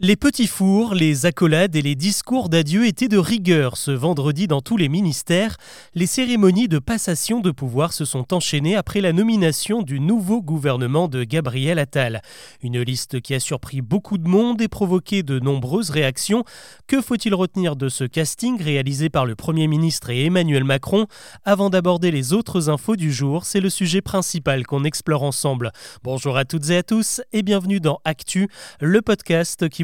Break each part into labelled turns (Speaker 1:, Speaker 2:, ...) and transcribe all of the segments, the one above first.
Speaker 1: Les petits fours, les accolades et les discours d'adieu étaient de rigueur ce vendredi dans tous les ministères. Les cérémonies de passation de pouvoir se sont enchaînées après la nomination du nouveau gouvernement de Gabriel Attal. Une liste qui a surpris beaucoup de monde et provoqué de nombreuses réactions. Que faut-il retenir de ce casting réalisé par le Premier ministre et Emmanuel Macron? Avant d'aborder les autres infos du jour, c'est le sujet principal qu'on explore ensemble. Bonjour à toutes et à tous et bienvenue dans Actu, le podcast qui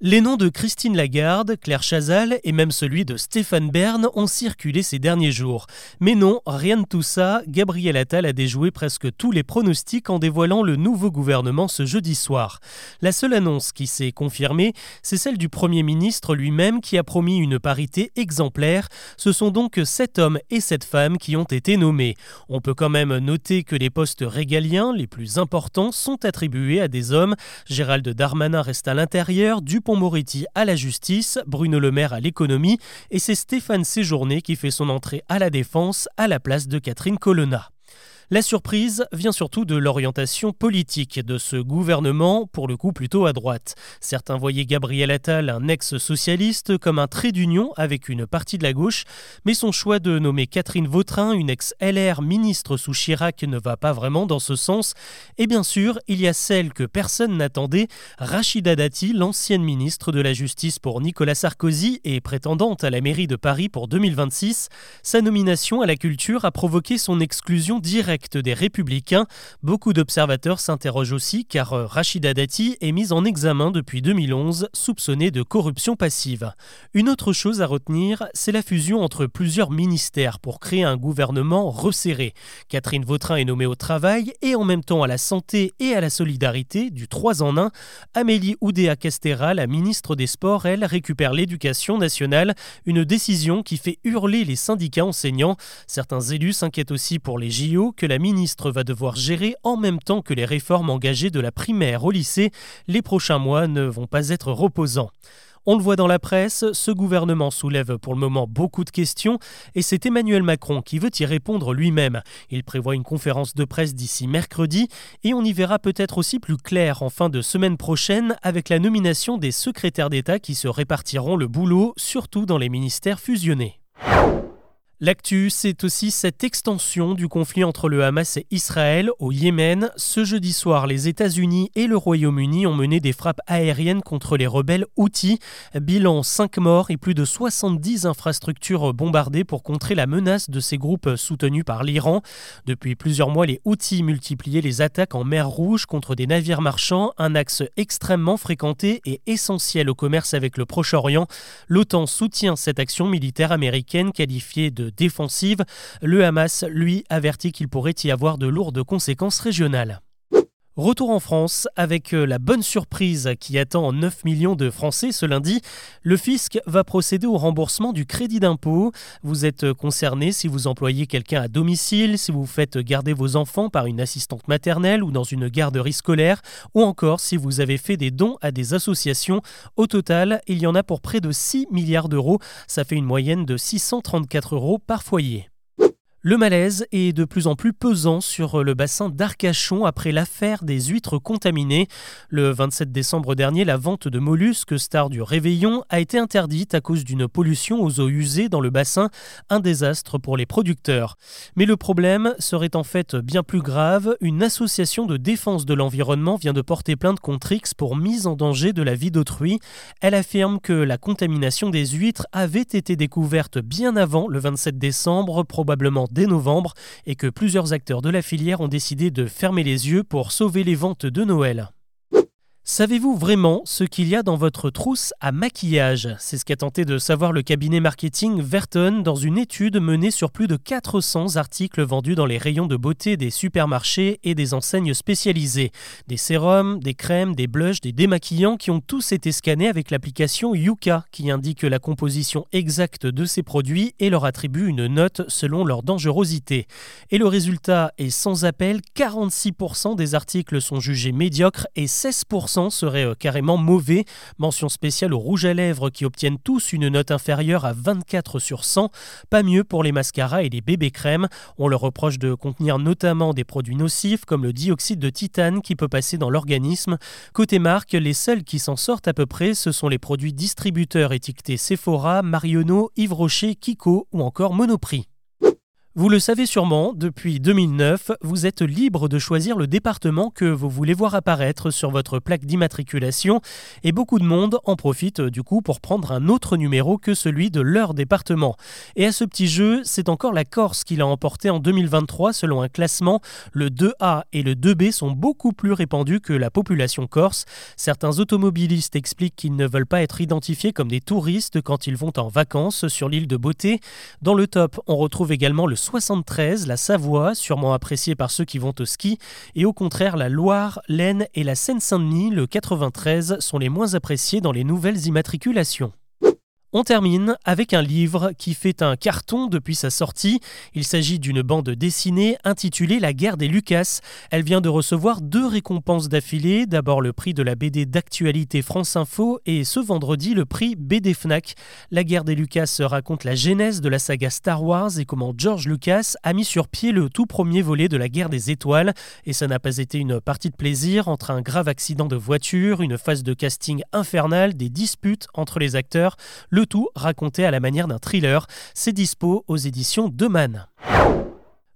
Speaker 1: les noms de Christine Lagarde, Claire Chazal et même celui de Stéphane Bern ont circulé ces derniers jours. Mais non, rien de tout ça, Gabriel Attal a déjoué presque tous les pronostics en dévoilant le nouveau gouvernement ce jeudi soir. La seule annonce qui s'est confirmée, c'est celle du Premier ministre lui-même qui a promis une parité exemplaire. Ce sont donc sept hommes et sept femmes qui ont été nommés. On peut quand même noter que les postes régaliens les plus importants sont attribués à des hommes. Gérald Darmanin reste à l'intérieur, du moretti à la justice, Bruno Le Maire à l'économie et c'est Stéphane Séjourné qui fait son entrée à la défense à la place de Catherine Colonna. La surprise vient surtout de l'orientation politique de ce gouvernement, pour le coup plutôt à droite. Certains voyaient Gabriel Attal, un ex-socialiste, comme un trait d'union avec une partie de la gauche, mais son choix de nommer Catherine Vautrin, une ex-LR ministre sous Chirac, ne va pas vraiment dans ce sens. Et bien sûr, il y a celle que personne n'attendait, Rachida Dati, l'ancienne ministre de la Justice pour Nicolas Sarkozy et prétendante à la mairie de Paris pour 2026. Sa nomination à la culture a provoqué son exclusion directe des Républicains. Beaucoup d'observateurs s'interrogent aussi car euh, Rachida Dati est mise en examen depuis 2011, soupçonnée de corruption passive. Une autre chose à retenir, c'est la fusion entre plusieurs ministères pour créer un gouvernement resserré. Catherine Vautrin est nommée au travail et en même temps à la santé et à la solidarité, du 3 en 1. Amélie Oudéa-Castera, la ministre des Sports, elle, récupère l'éducation nationale, une décision qui fait hurler les syndicats enseignants. Certains élus s'inquiètent aussi pour les JO que la ministre va devoir gérer en même temps que les réformes engagées de la primaire au lycée. Les prochains mois ne vont pas être reposants. On le voit dans la presse, ce gouvernement soulève pour le moment beaucoup de questions et c'est Emmanuel Macron qui veut y répondre lui-même. Il prévoit une conférence de presse d'ici mercredi et on y verra peut-être aussi plus clair en fin de semaine prochaine avec la nomination des secrétaires d'État qui se répartiront le boulot, surtout dans les ministères fusionnés. L'actu, c'est aussi cette extension du conflit entre le Hamas et Israël au Yémen. Ce jeudi soir, les États-Unis et le Royaume-Uni ont mené des frappes aériennes contre les rebelles Houthis. Bilan 5 morts et plus de 70 infrastructures bombardées pour contrer la menace de ces groupes soutenus par l'Iran. Depuis plusieurs mois, les Houthis multipliaient les attaques en mer Rouge contre des navires marchands, un axe extrêmement fréquenté et essentiel au commerce avec le Proche-Orient. L'OTAN soutient cette action militaire américaine qualifiée de défensive. Le Hamas, lui, avertit qu'il pourrait y avoir de lourdes conséquences régionales. Retour en France avec euh, la bonne surprise qui attend 9 millions de Français ce lundi. Le fisc va procéder au remboursement du crédit d'impôt. Vous êtes euh, concerné si vous employez quelqu'un à domicile, si vous faites garder vos enfants par une assistante maternelle ou dans une garderie scolaire, ou encore si vous avez fait des dons à des associations. Au total, il y en a pour près de 6 milliards d'euros. Ça fait une moyenne de 634 euros par foyer. Le malaise est de plus en plus pesant sur le bassin d'Arcachon après l'affaire des huîtres contaminées. Le 27 décembre dernier, la vente de mollusques star du réveillon a été interdite à cause d'une pollution aux eaux usées dans le bassin, un désastre pour les producteurs. Mais le problème serait en fait bien plus grave. Une association de défense de l'environnement vient de porter plainte contre X pour mise en danger de la vie d'autrui. Elle affirme que la contamination des huîtres avait été découverte bien avant le 27 décembre, probablement dès novembre et que plusieurs acteurs de la filière ont décidé de fermer les yeux pour sauver les ventes de Noël. Savez-vous vraiment ce qu'il y a dans votre trousse à maquillage? C'est ce qu'a tenté de savoir le cabinet marketing Verton dans une étude menée sur plus de 400 articles vendus dans les rayons de beauté des supermarchés et des enseignes spécialisées. Des sérums, des crèmes, des blushs, des démaquillants qui ont tous été scannés avec l'application Yuka qui indique la composition exacte de ces produits et leur attribue une note selon leur dangerosité. Et le résultat est sans appel, 46% des articles sont jugés médiocres et 16% serait euh, carrément mauvais. Mention spéciale aux rouges à lèvres qui obtiennent tous une note inférieure à 24 sur 100. Pas mieux pour les mascaras et les bébés crèmes. On leur reproche de contenir notamment des produits nocifs comme le dioxyde de titane qui peut passer dans l'organisme. Côté marque, les seuls qui s'en sortent à peu près, ce sont les produits distributeurs étiquetés Sephora, Marionneau, Yves Rocher, Kiko ou encore Monoprix. Vous le savez sûrement, depuis 2009, vous êtes libre de choisir le département que vous voulez voir apparaître sur votre plaque d'immatriculation et beaucoup de monde en profite du coup pour prendre un autre numéro que celui de leur département. Et à ce petit jeu, c'est encore la Corse qui l'a emporté en 2023 selon un classement. Le 2A et le 2B sont beaucoup plus répandus que la population corse. Certains automobilistes expliquent qu'ils ne veulent pas être identifiés comme des touristes quand ils vont en vacances sur l'île de Beauté. Dans le top, on retrouve également le 73, la Savoie, sûrement appréciée par ceux qui vont au ski, et au contraire la Loire, l'Aisne et la Seine-Saint-Denis, le 93, sont les moins appréciés dans les nouvelles immatriculations. On termine avec un livre qui fait un carton depuis sa sortie. Il s'agit d'une bande dessinée intitulée La guerre des Lucas. Elle vient de recevoir deux récompenses d'affilée. D'abord le prix de la BD d'actualité France Info et ce vendredi le prix BD Fnac. La guerre des Lucas raconte la genèse de la saga Star Wars et comment George Lucas a mis sur pied le tout premier volet de la guerre des étoiles. Et ça n'a pas été une partie de plaisir entre un grave accident de voiture, une phase de casting infernale, des disputes entre les acteurs. Tout raconté à la manière d'un thriller. C'est dispo aux éditions De Man.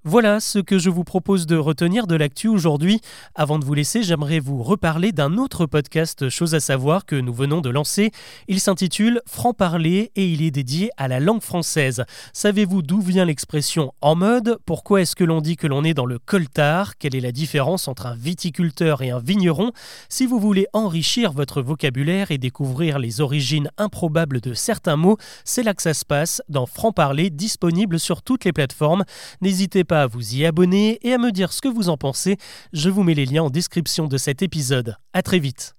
Speaker 1: Voilà ce que je vous propose de retenir de l'actu aujourd'hui. Avant de vous laisser, j'aimerais vous reparler d'un autre podcast Chose à savoir que nous venons de lancer. Il s'intitule Franc parler et il est dédié à la langue française. Savez-vous d'où vient l'expression en mode Pourquoi est-ce que l'on dit que l'on est dans le coltard? Quelle est la différence entre un viticulteur et un vigneron? Si vous voulez enrichir votre vocabulaire et découvrir les origines improbables de certains mots, c'est là que ça se passe dans Franc parler disponible sur toutes les plateformes. N'hésitez à vous y abonner et à me dire ce que vous en pensez. Je vous mets les liens en description de cet épisode. À très vite.